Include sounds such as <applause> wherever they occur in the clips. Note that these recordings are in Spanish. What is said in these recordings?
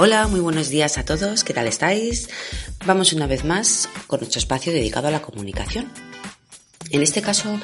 Hola, muy buenos días a todos, ¿qué tal estáis? Vamos una vez más con nuestro espacio dedicado a la comunicación. En este caso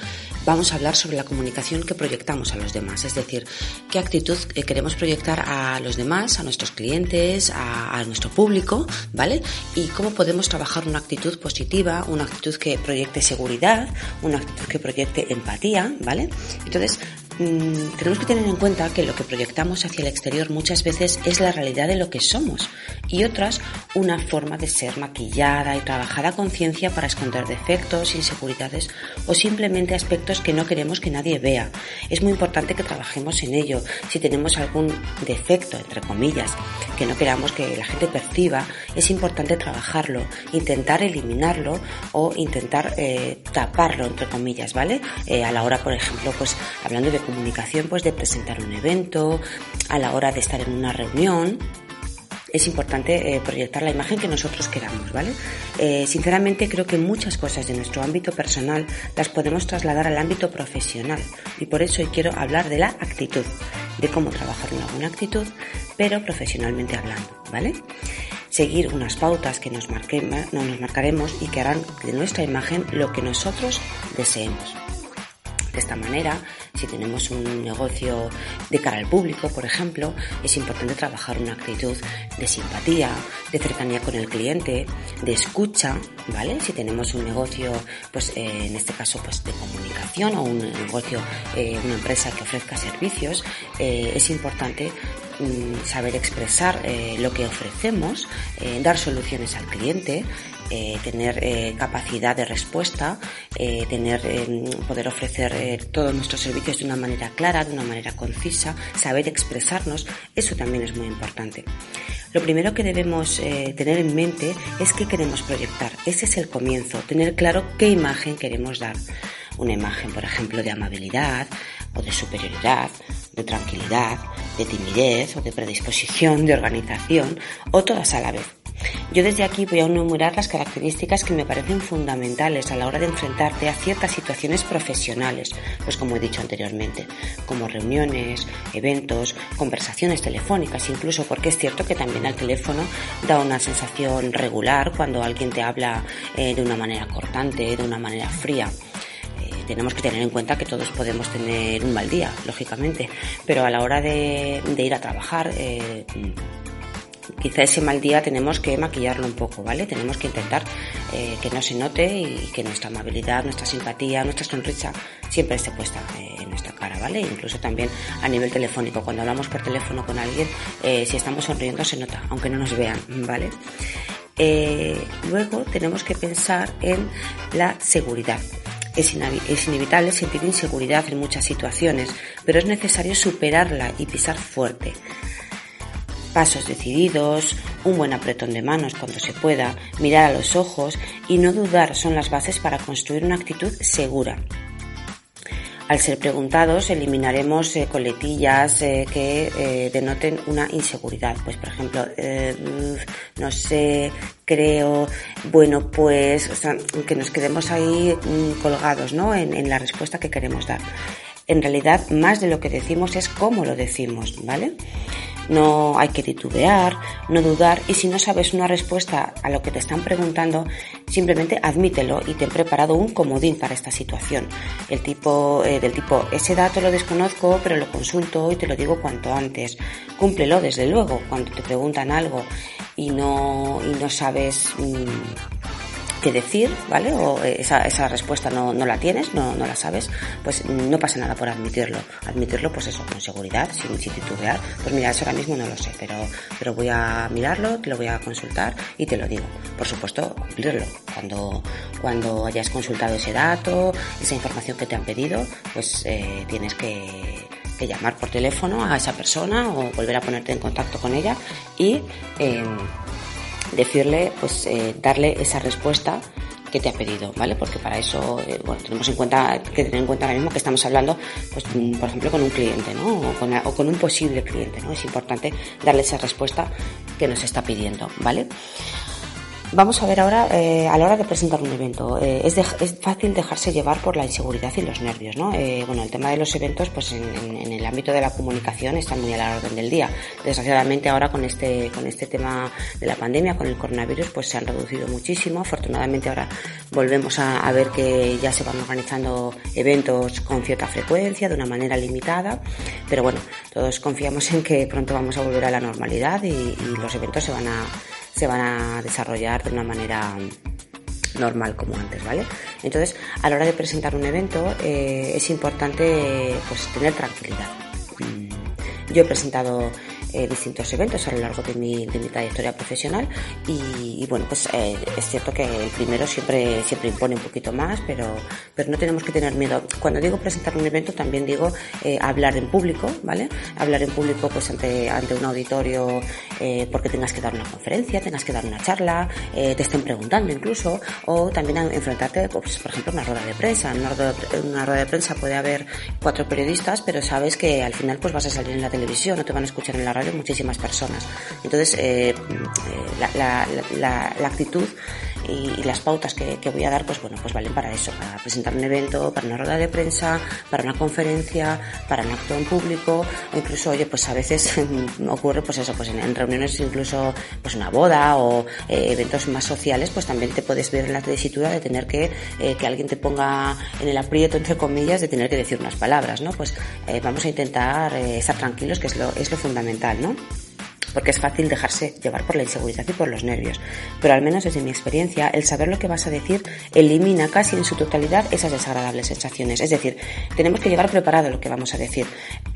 vamos a hablar sobre la comunicación que proyectamos a los demás, es decir, qué actitud eh, queremos proyectar a los demás, a nuestros clientes, a, nuestro público, ¿vale? Y cómo podemos trabajar una actitud positiva, una actitud que proyecte seguridad, una actitud que proyecte empatía, ¿vale? Entonces, Mm, tenemos que tener en cuenta que lo que proyectamos hacia el exterior muchas veces es la realidad de lo que somos y otras una forma de ser maquillada y trabajada a conciencia para esconder defectos, inseguridades o simplemente aspectos que no queremos que nadie vea. Es muy importante que trabajemos en ello. Si tenemos algún defecto, entre comillas, que no queramos que la gente perciba, es importante trabajarlo, intentar eliminarlo o intentar eh, taparlo, entre comillas, ¿vale? Eh, a la hora, por ejemplo, pues hablando de comunicación, pues de presentar un evento, a la hora de estar en una reunión, es importante eh, proyectar la imagen que nosotros queramos, ¿vale? Eh, sinceramente creo que muchas cosas de nuestro ámbito personal las podemos trasladar al ámbito profesional y por eso hoy quiero hablar de la actitud, de cómo trabajar una buena actitud, pero profesionalmente hablando, ¿vale? Seguir unas pautas que nos, nos marcaremos y que harán de nuestra imagen lo que nosotros deseemos. De esta manera, si tenemos un negocio de cara al público, por ejemplo, es importante trabajar una actitud de simpatía, de cercanía con el cliente, de escucha, ¿vale? Si tenemos un negocio, pues eh, en este caso, pues de comunicación o un negocio, eh, una empresa que ofrezca servicios, eh, es importante saber expresar lo que ofrecemos, dar soluciones al cliente, eh, tener eh, capacidad de respuesta, eh, tener, poder ofrecer todos nuestros servicios de una manera clara, de una manera concisa, saber expresarnos, eso también es muy importante. Lo primero que debemos tener en mente es qué queremos proyectar. Ese es el comienzo, tener claro qué imagen queremos dar. Una imagen, por ejemplo, de amabilidad o de superioridad, de tranquilidad, de timidez o de predisposición, de organización o todas a la vez. Yo desde aquí voy a enumerar las características que me parecen fundamentales a la hora de enfrentarte a ciertas situaciones profesionales, pues como he dicho anteriormente, como reuniones, eventos, conversaciones telefónicas, incluso porque es cierto que también al teléfono da una sensación regular cuando alguien te habla eh, de una manera cortante, de una manera fría tenemos que tener en cuenta que todos podemos tener un mal día, lógicamente, pero a la hora de, ir a trabajar, eh, quizá ese mal día tenemos que maquillarlo un poco, ¿vale? Tenemos que intentar eh, que no se note y que nuestra amabilidad, nuestra simpatía, nuestra sonrisa siempre esté puesta eh, en nuestra cara, ¿vale? Incluso también a nivel telefónico, cuando hablamos por teléfono con alguien, eh, si estamos sonriendo se nota, aunque no nos vean, ¿vale? luego tenemos que pensar en la seguridad. Es, inevitable sentir inseguridad en muchas situaciones, pero es necesario superarla y pisar fuerte pasos decididos, un buen apretón de manos cuando se pueda, mirar a los ojos y no dudar son las bases para construir una actitud segura. Al ser preguntados, eliminaremos eh, coletillas eh, que eh, denoten una inseguridad. Pues, por ejemplo, no sé, creo, bueno, pues, que nos quedemos ahí mm, colgados, ¿no? en la respuesta que queremos dar. En realidad, más de lo que decimos es cómo lo decimos, ¿vale? No hay que titubear, no dudar y si no sabes una respuesta a lo que te están preguntando, simplemente admítelo y ten preparado un comodín para esta situación. El tipo eh, del tipo ese dato lo desconozco, pero lo consulto y te lo digo cuanto antes. Cúmplelo desde luego cuando te preguntan algo y no y no sabes mm, que decir, ¿vale? O esa, esa respuesta no, no, la tienes, no, no la sabes, pues no pasa nada por admitirlo. Admitirlo, pues eso, con seguridad, sin, sin titubear. Pues mira, eso ahora mismo no lo sé, pero, pero voy a mirarlo, te lo voy a consultar y te lo digo. Por supuesto, cumplirlo. Cuando, cuando hayas consultado ese dato, esa información que te han pedido, pues eh, tienes que, llamar por teléfono a esa persona o volver a ponerte en contacto con ella y em, decirle, pues eh, darle esa respuesta que te ha pedido, ¿vale? Porque para eso, eh, bueno, tenemos en cuenta, que tener en cuenta ahora mismo que estamos hablando, pues, mm, por ejemplo, con un cliente, ¿no? O con, o con un posible cliente, ¿no? Es importante darle esa respuesta que nos está pidiendo, ¿vale? Vamos a ver ahora, eh, a la hora de presentar un evento, eh, es, es, fácil dejarse llevar por la inseguridad y los nervios, ¿no? Eh, bueno, el tema de los eventos, pues en, en, el ámbito de la comunicación está muy a la orden del día. Desgraciadamente ahora con este, con este tema de la pandemia, con el coronavirus, pues se han reducido muchísimo. Afortunadamente ahora volvemos a, a ver que ya se van organizando eventos con cierta frecuencia, de una manera limitada, pero bueno, todos confiamos en que pronto vamos a volver a la normalidad y, y los eventos se van a se van a desarrollar de una manera normal como antes, ¿vale? Entonces, a la hora de presentar un evento eh, es importante pues tener tranquilidad. Mm, yo he presentado eh, distintos eventos a lo largo de mi, de mi trayectoria profesional y, bueno, pues eh, es cierto que el primero siempre, siempre impone un poquito más, pero, pero no tenemos que tener miedo. Cuando digo presentar un evento también digo eh, hablar en público, ¿vale? Hablar en público pues ante, ante un auditorio eh, porque tengas que dar una conferencia, tengas que dar una charla, eh, te estén preguntando incluso, o también enfrentarte, pues, por ejemplo, a una rueda de prensa. En una rueda de prensa puede haber cuatro periodistas, pero sabes que al final pues vas a salir en la televisión, no te van a escuchar en la radio muchísimas personas. Entonces, eh, eh, la, la, actitud y, las pautas que, voy a dar, pues bueno, pues valen para eso, para presentar un evento, para una rueda de prensa, para una conferencia, para un acto en público, incluso, oye, pues a veces <laughs> ocurre, pues eso, pues en, reuniones incluso, pues una boda o eh, eventos más sociales, pues también te puedes ver en la tesitura de tener que, que alguien te ponga en el aprieto, entre comillas, de tener que decir unas palabras, ¿no? Pues vamos a intentar estar tranquilos, que es lo, es lo fundamental ¿no? Porque es fácil dejarse llevar por la inseguridad y por los nervios. Pero al menos desde mi experiencia, el saber lo que vas a decir elimina casi en su totalidad esas desagradables sensaciones. Es decir, tenemos que llevar preparado lo que vamos a decir,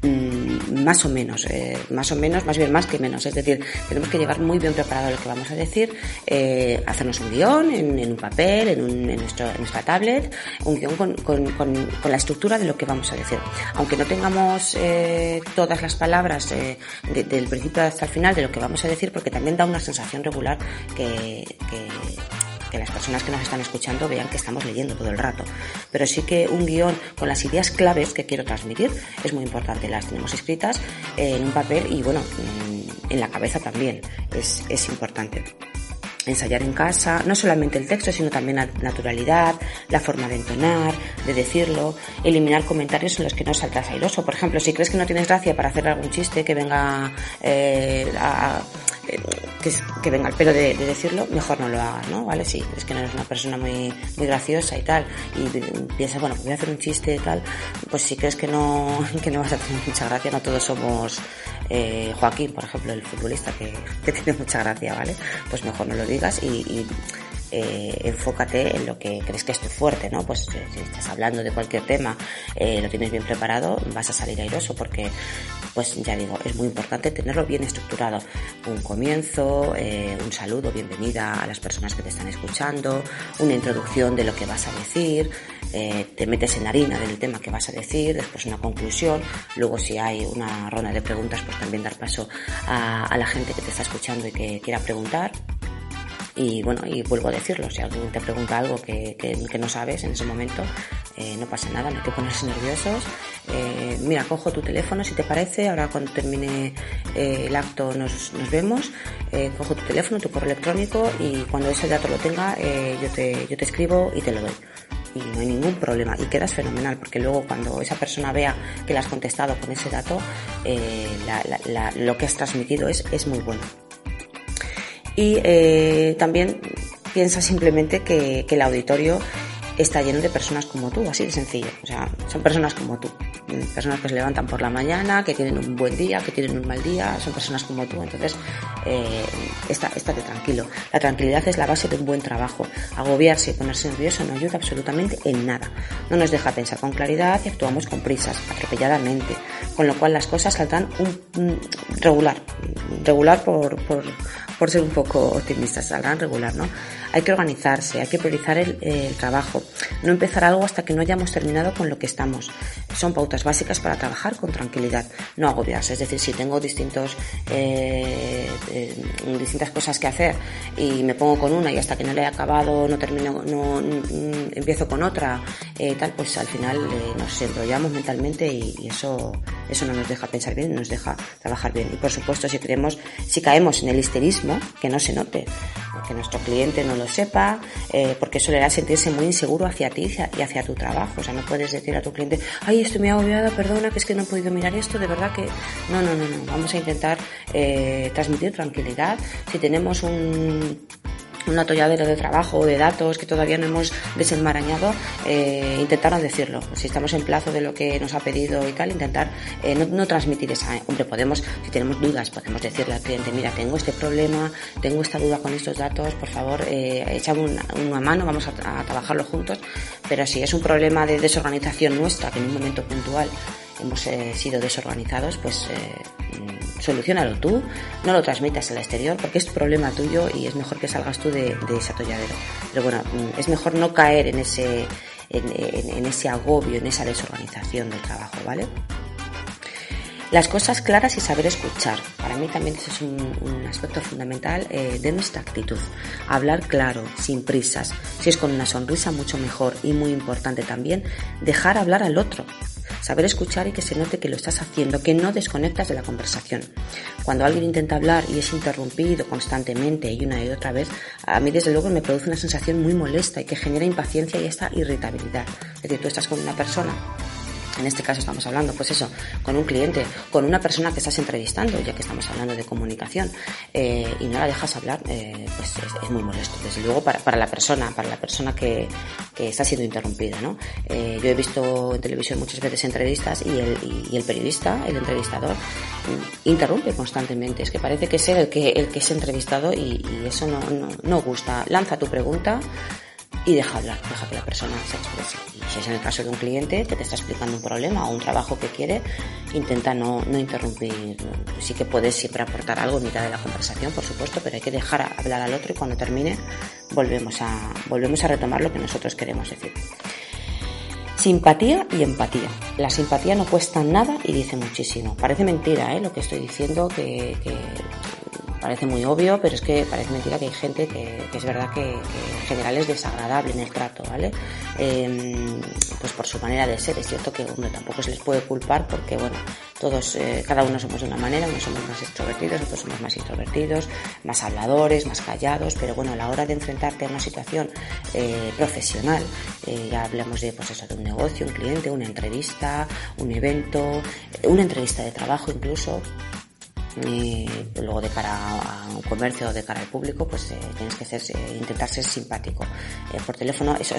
mm, más o menos, eh, más o menos, más bien más que menos. Es decir, tenemos que llevar muy bien preparado lo que vamos a decir, eh, hacernos un guion en, un papel, en, un, en, nuestro, en, nuestra tablet, un guion con, con, con, la estructura de lo que vamos a decir. Aunque no tengamos eh, todas las palabras de, del principio hasta el final, de lo que vamos a decir porque también da una sensación regular que, que, las personas que nos están escuchando vean que estamos leyendo todo el rato. Pero sí que un guion con las ideas claves que quiero transmitir es muy importante. Las tenemos escritas en un papel y bueno, en la cabeza también es, es importante ensayar en casa, no solamente el texto, sino también la naturalidad, la forma de entonar, de decirlo, eliminar comentarios en los que no saltas airoso. Por ejemplo, si crees que no tienes gracia para hacer algún chiste que venga eh, a, que, venga al pelo de, decirlo, mejor no lo hagas, ¿no? ¿Vale? Sí, es que no eres una persona muy, muy graciosa y tal, y piensas, bueno, voy a hacer un chiste y tal, pues si crees que no, <laughs> que no vas a tener mucha gracia, no todos somos eh, Joaquín, por ejemplo, el futbolista que, que, tiene mucha gracia, ¿vale? Pues mejor no lo digas y, y eh, enfócate en lo que crees que es tu fuerte, ¿no? Pues eh, si estás hablando de cualquier tema, eh, lo tienes bien preparado, vas a salir airoso porque, pues ya digo, es muy importante tenerlo bien estructurado. Un comienzo, eh, un saludo, bienvenida a las personas que te están escuchando, una introducción de lo que vas a decir, eh, te metes en harina del tema que vas a decir, después una conclusión, luego si hay una ronda de preguntas, pues también dar paso a, a la gente que te está escuchando y que quiera preguntar y bueno, y vuelvo a decirlo, si alguien te pregunta algo que, que, no sabes en ese momento, eh, no pasa nada, no hay que ponerse nerviosos. Eh, mira, cojo tu teléfono si te parece, ahora cuando termine eh, el acto nos, nos vemos, eh, cojo tu teléfono, tu correo electrónico y cuando ese dato lo tenga yo, te, yo te escribo y te lo doy. Y no hay ningún problema. Y quedas fenomenal porque luego cuando esa persona vea que le has contestado con ese dato eh, la, lo que has transmitido es, es muy bueno y eh, también piensa simplemente que, el auditorio está lleno de personas como tú, así de sencillo. O sea, son personas como tú. Personas que se levantan por la mañana, que tienen un buen día, que tienen un mal día, son personas como tú. Entonces, eh, está, estate tranquilo. La tranquilidad es la base de un buen trabajo. Agobiarse y ponerse nervioso no ayuda absolutamente en nada. No nos deja pensar con claridad y actuamos con prisas, atropelladamente. Con lo cual las cosas saltan un, regular. Regular por, por, por ser un poco optimistas, saldrán regular, ¿no? Hay que organizarse, hay que priorizar el, trabajo, no empezar algo hasta que no hayamos terminado con lo que estamos. Son pautas básicas para trabajar con tranquilidad, no agobiarse. Es decir, si tengo distintos, eh, eh, distintas cosas que hacer y me pongo con una y hasta que no le he acabado no termino, no, empiezo con otra, eh, tal, pues al final nos enrollamos mentalmente y, y, eso, eso no nos deja pensar bien, nos deja trabajar bien. Y por supuesto, si queremos, si caemos en el histerismo, que no se note, que nuestro cliente no lo sepa, eh, porque eso le hará sentirse muy inseguro hacia ti y hacia tu trabajo. O sea, no puedes decir a tu cliente, ay, estoy muy agobiada, perdona, que es que no he podido mirar esto, de verdad que... No, no, no, no. Vamos a intentar eh, transmitir tranquilidad. Si tenemos un un atolladero de trabajo de datos que todavía no hemos desenmarañado, eh, intentar no decirlo. Si estamos en plazo de lo que nos ha pedido y tal, intentar eh, no, transmitir esa. Hombre, podemos, si tenemos dudas, podemos decirle al cliente, mira, tengo este problema, tengo esta duda con estos datos, por favor, eh, echame una, mano, vamos a, a trabajarlo juntos. Pero si es un problema de desorganización nuestra, que en un momento puntual hemos eh, sido desorganizados, pues eh, mm, solucionalo tú, no lo transmitas al exterior porque es problema tuyo y es mejor que salgas tú de, ese atolladero. Pero bueno, mm, es mejor no caer en ese, en, ese agobio, en esa desorganización del trabajo, ¿vale? Las cosas claras y saber escuchar. Para mí también ese es un, aspecto fundamental eh, de nuestra actitud. Hablar claro, sin prisas. Si es con una sonrisa, mucho mejor. Y muy importante también, dejar hablar al otro. Saber escuchar y que se note que lo estás haciendo, que no desconectas de la conversación. Cuando alguien intenta hablar y es interrumpido constantemente y una y otra vez, a mí desde luego me produce una sensación muy molesta y que genera impaciencia y esta irritabilidad. Es decir, tú estás con una persona en este caso estamos hablando, pues eso, con un cliente, con una persona que estás entrevistando, ya que estamos hablando de comunicación, eh, y no la dejas hablar, eh, pues es, muy molesto. Desde luego para, para, la persona, para la persona que, que está siendo interrumpida, ¿no? Eh, yo he visto en televisión muchas veces entrevistas y el, y, el periodista, el entrevistador, mm, interrumpe constantemente. Es que parece que es el que, el que es entrevistado y, y eso no, no, no gusta. Lanza tu pregunta y deja hablar, deja que la persona se exprese. Si es en el caso de un cliente que te está explicando un problema o un trabajo que quiere, intenta no, no interrumpir. Sí que puedes siempre aportar algo en mitad de la conversación, por supuesto, pero hay que dejar hablar al otro y cuando termine volvemos a, volvemos a retomar lo que nosotros queremos decir. Simpatía y empatía. La simpatía no cuesta nada y dice muchísimo. Parece mentira ¿eh? lo que estoy diciendo, que parece muy obvio, pero es que parece mentira que hay gente que, es verdad que, en general es desagradable en el trato, ¿vale? Em, pues por su manera de ser. Es cierto que uno tampoco se les puede culpar porque, bueno, todos, eh, cada uno somos de una manera, unos somos más extrovertidos, otros somos más introvertidos, más habladores, más callados, pero bueno, a la hora de enfrentarte a una situación eh, profesional, eh, ya hablamos de, pues eso, de un negocio, un cliente, una entrevista, un evento, una entrevista de trabajo incluso, y luego de cara a un comercio o de cara al público, pues eh, tienes que ser, eh, intentar ser simpático. Eh, por teléfono, eso,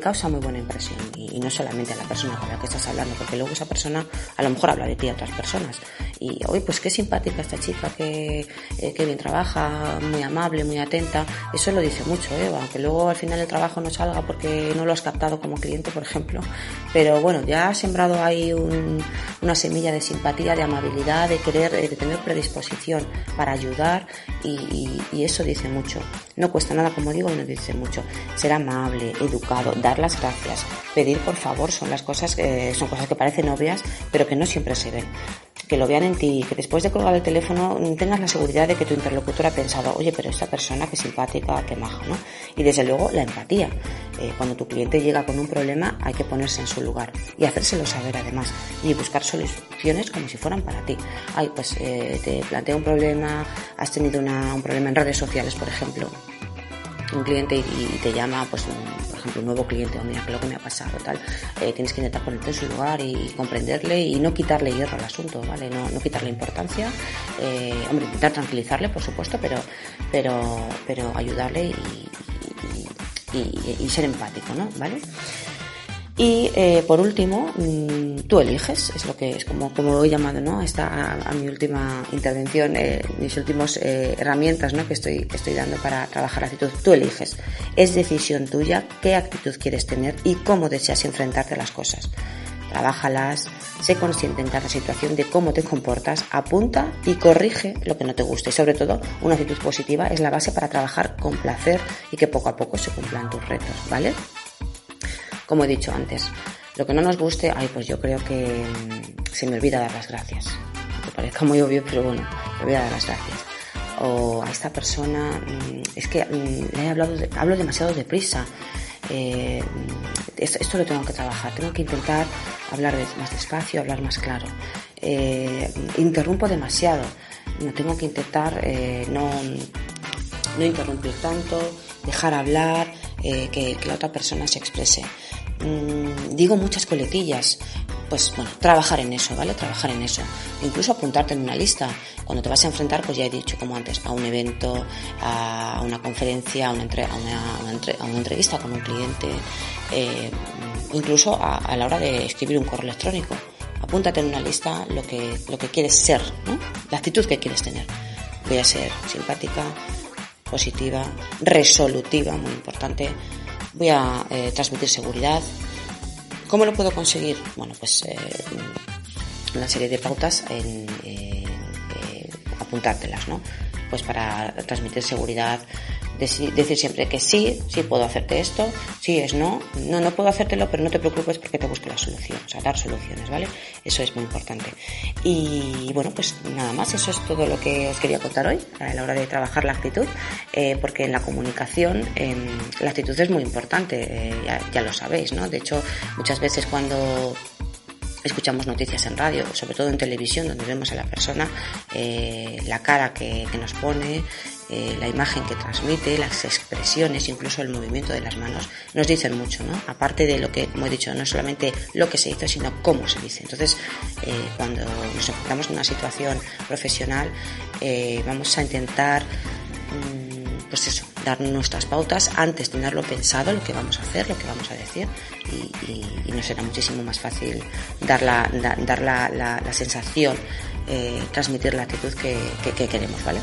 causa muy buena impresión y, no solamente a la persona con la que estás hablando, porque luego esa persona a lo mejor habla de ti a otras personas. Y, hoy pues qué simpática esta chica, que, que bien trabaja, muy amable, muy atenta. Eso lo dice mucho, ¿eh? aunque luego al final el trabajo no salga porque no lo has captado como cliente, por ejemplo. Pero bueno, ya has sembrado ahí una semilla de simpatía, de amabilidad, de querer, de tener disposición para ayudar y, eso dice mucho. No cuesta nada, como digo, y no dice mucho. Ser amable, educado, dar las gracias, pedir por favor son las cosas que son cosas que parecen obvias, pero que no siempre se ven que lo vean en ti, que después de colgar el teléfono tengas la seguridad de que tu interlocutor ha pensado, oye, pero esta persona que simpática, que maja, ¿no? Y desde luego la empatía. Eh, cuando tu cliente llega con un problema hay que ponerse en su lugar y hacérselo saber además y buscar soluciones como si fueran para ti. Ay, pues eh, te plantea un problema, has tenido un problema en redes sociales, por ejemplo, un cliente y, te llama, pues, por ejemplo, un nuevo cliente, o mira, que lo que me ha pasado, tal, eh, tienes que intentar ponerte en su lugar y comprenderle y no quitarle hierro al asunto, ¿vale? No, quitarle importancia, eh, hombre, intentar tranquilizarle, por supuesto, pero, pero, pero ayudarle y, y ser empático, ¿no? ¿Vale? Y eh, por último, mm, tú eliges, es lo que es como, como lo he llamado, ¿no? Esta a, mi última intervención, eh, mis últimas eh, herramientas, ¿no? Que estoy, estoy dando para trabajar actitud. Tú eliges. Es decisión tuya qué actitud quieres tener y cómo deseas enfrentarte a las cosas. trabájalas, sé consciente en cada situación de cómo te comportas, apunta y corrige lo que no te guste. Y sobre todo, una actitud positiva es la base para trabajar con placer y que poco a poco se cumplan tus retos, ¿vale? Como he dicho antes, lo que no nos guste, ay, pues yo creo que mm, se me olvida dar las gracias. Me parezca muy obvio, pero bueno, me olvida dar las gracias. O a esta persona, mm, es que mm, le he hablado, hablo demasiado deprisa. Eh, esto, lo tengo que trabajar, tengo que intentar hablar más despacio, hablar más claro. Eh, interrumpo demasiado, no tengo que intentar eh, no, no interrumpir tanto, dejar hablar, que, que, la otra persona se exprese. Mm, digo muchas coletillas, pues bueno, trabajar en eso, ¿vale? Trabajar en eso. Incluso apuntarte en una lista. Cuando te vas a enfrentar, pues ya he dicho como antes, a un evento, a una conferencia, a una, a una, entrevista con un cliente, eh, incluso a, la hora de escribir un correo electrónico. Apúntate en una lista lo que, lo que quieres ser, ¿no? La actitud que quieres tener. Voy a ser simpática, positiva, resolutiva, muy importante. Voy a eh, transmitir seguridad, ¿Cómo lo puedo conseguir? Bueno, pues eh, una serie de pautas en, eh, apuntártelas, ¿no? Pues para transmitir seguridad, decir, siempre que sí, sí puedo hacerte esto, sí es no, no, no puedo hacértelo, pero no te preocupes porque te busco la solución, o sea, dar soluciones, ¿vale? Eso es muy importante. Y bueno, pues nada más, eso es todo lo que os quería contar hoy a la hora de trabajar la actitud, eh, porque en la comunicación em, la actitud es muy importante, ya, ya lo sabéis, ¿no? De hecho, muchas veces cuando escuchamos noticias en radio, sobre todo en televisión, donde vemos a la persona, eh, la cara que, nos pone, eh, la imagen que transmite, las expresiones, incluso el movimiento de las manos, nos dicen mucho, ¿no? Aparte de lo que, como he dicho, no solamente lo que se hizo, sino cómo se dice. Entonces, eh, cuando nos encontramos en una situación profesional, vamos a intentar, mm, pues eso, dar nuestras pautas antes tenerlo pensado, lo que vamos a hacer, lo que vamos a decir, y, nos será muchísimo más fácil dar la, dar la, la, sensación, eh, transmitir la actitud que, que queremos, ¿vale?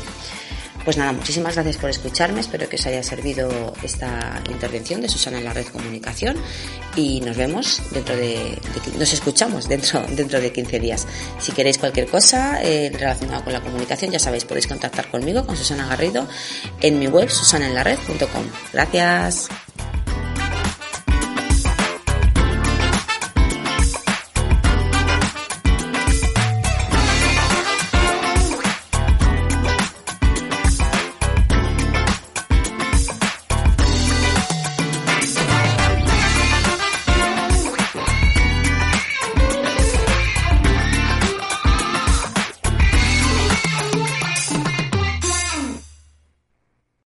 Pues nada, muchísimas gracias por escucharme, espero que os haya servido esta intervención de Susana en la Red Comunicación y nos vemos dentro de, nos escuchamos dentro, <laughs> dentro de 15 días. Si queréis cualquier cosa eh, relacionada con la comunicación, ya sabéis, podéis contactar conmigo, con Susana Garrido, en mi web susanaenlared.com. Gracias.